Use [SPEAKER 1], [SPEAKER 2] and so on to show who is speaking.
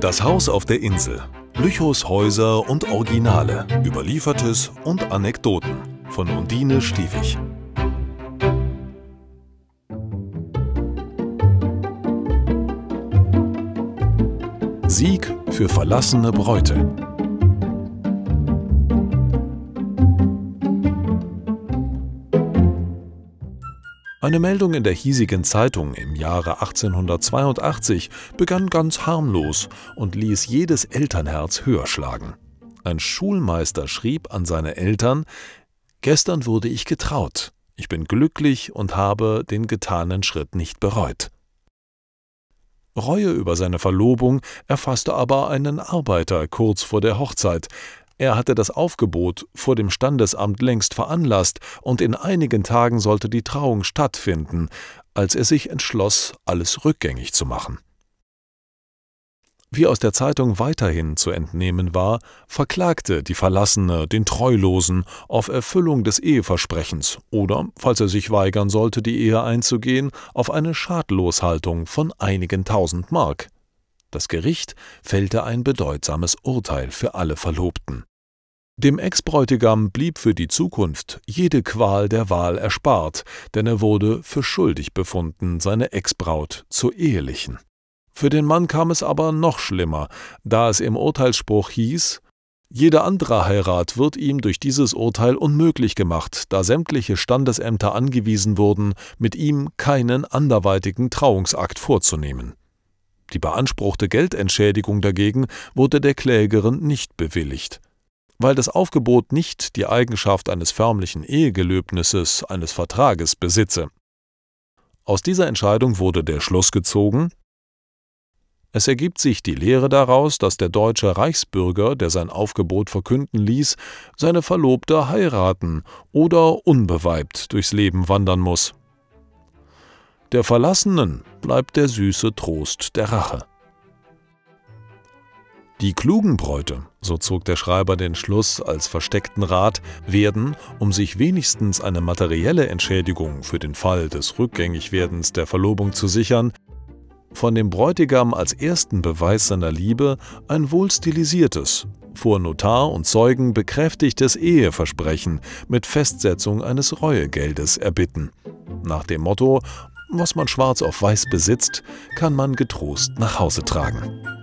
[SPEAKER 1] Das Haus auf der Insel. Lüchows Häuser und Originale. Überliefertes und Anekdoten. Von Undine Stiefig. Sieg für verlassene Bräute. Eine Meldung in der hiesigen Zeitung im Jahre 1882 begann ganz harmlos und ließ jedes Elternherz höher schlagen. Ein Schulmeister schrieb an seine Eltern Gestern wurde ich getraut, ich bin glücklich und habe den getanen Schritt nicht bereut. Reue über seine Verlobung erfasste aber einen Arbeiter kurz vor der Hochzeit, er hatte das Aufgebot vor dem Standesamt längst veranlasst, und in einigen Tagen sollte die Trauung stattfinden, als er sich entschloss, alles rückgängig zu machen. Wie aus der Zeitung weiterhin zu entnehmen war, verklagte die Verlassene den Treulosen auf Erfüllung des Eheversprechens oder, falls er sich weigern sollte, die Ehe einzugehen, auf eine Schadloshaltung von einigen tausend Mark. Das Gericht fällte ein bedeutsames Urteil für alle Verlobten. Dem Ex-Bräutigam blieb für die Zukunft jede Qual der Wahl erspart, denn er wurde für schuldig befunden, seine Ex-Braut zu ehelichen. Für den Mann kam es aber noch schlimmer, da es im Urteilsspruch hieß, jede andere Heirat wird ihm durch dieses Urteil unmöglich gemacht, da sämtliche Standesämter angewiesen wurden, mit ihm keinen anderweitigen Trauungsakt vorzunehmen. Die beanspruchte Geldentschädigung dagegen wurde der Klägerin nicht bewilligt weil das Aufgebot nicht die Eigenschaft eines förmlichen Ehegelöbnisses, eines Vertrages besitze. Aus dieser Entscheidung wurde der Schluss gezogen, es ergibt sich die Lehre daraus, dass der deutsche Reichsbürger, der sein Aufgebot verkünden ließ, seine Verlobte heiraten oder unbeweibt durchs Leben wandern muss. Der Verlassenen bleibt der süße Trost der Rache. Die klugen Bräute, so zog der Schreiber den Schluss als versteckten Rat, werden, um sich wenigstens eine materielle Entschädigung für den Fall des Rückgängigwerdens der Verlobung zu sichern, von dem Bräutigam als ersten Beweis seiner Liebe ein wohl stilisiertes, vor Notar und Zeugen bekräftigtes Eheversprechen mit Festsetzung eines Reuegeldes erbitten. Nach dem Motto, was man schwarz auf weiß besitzt, kann man getrost nach Hause tragen.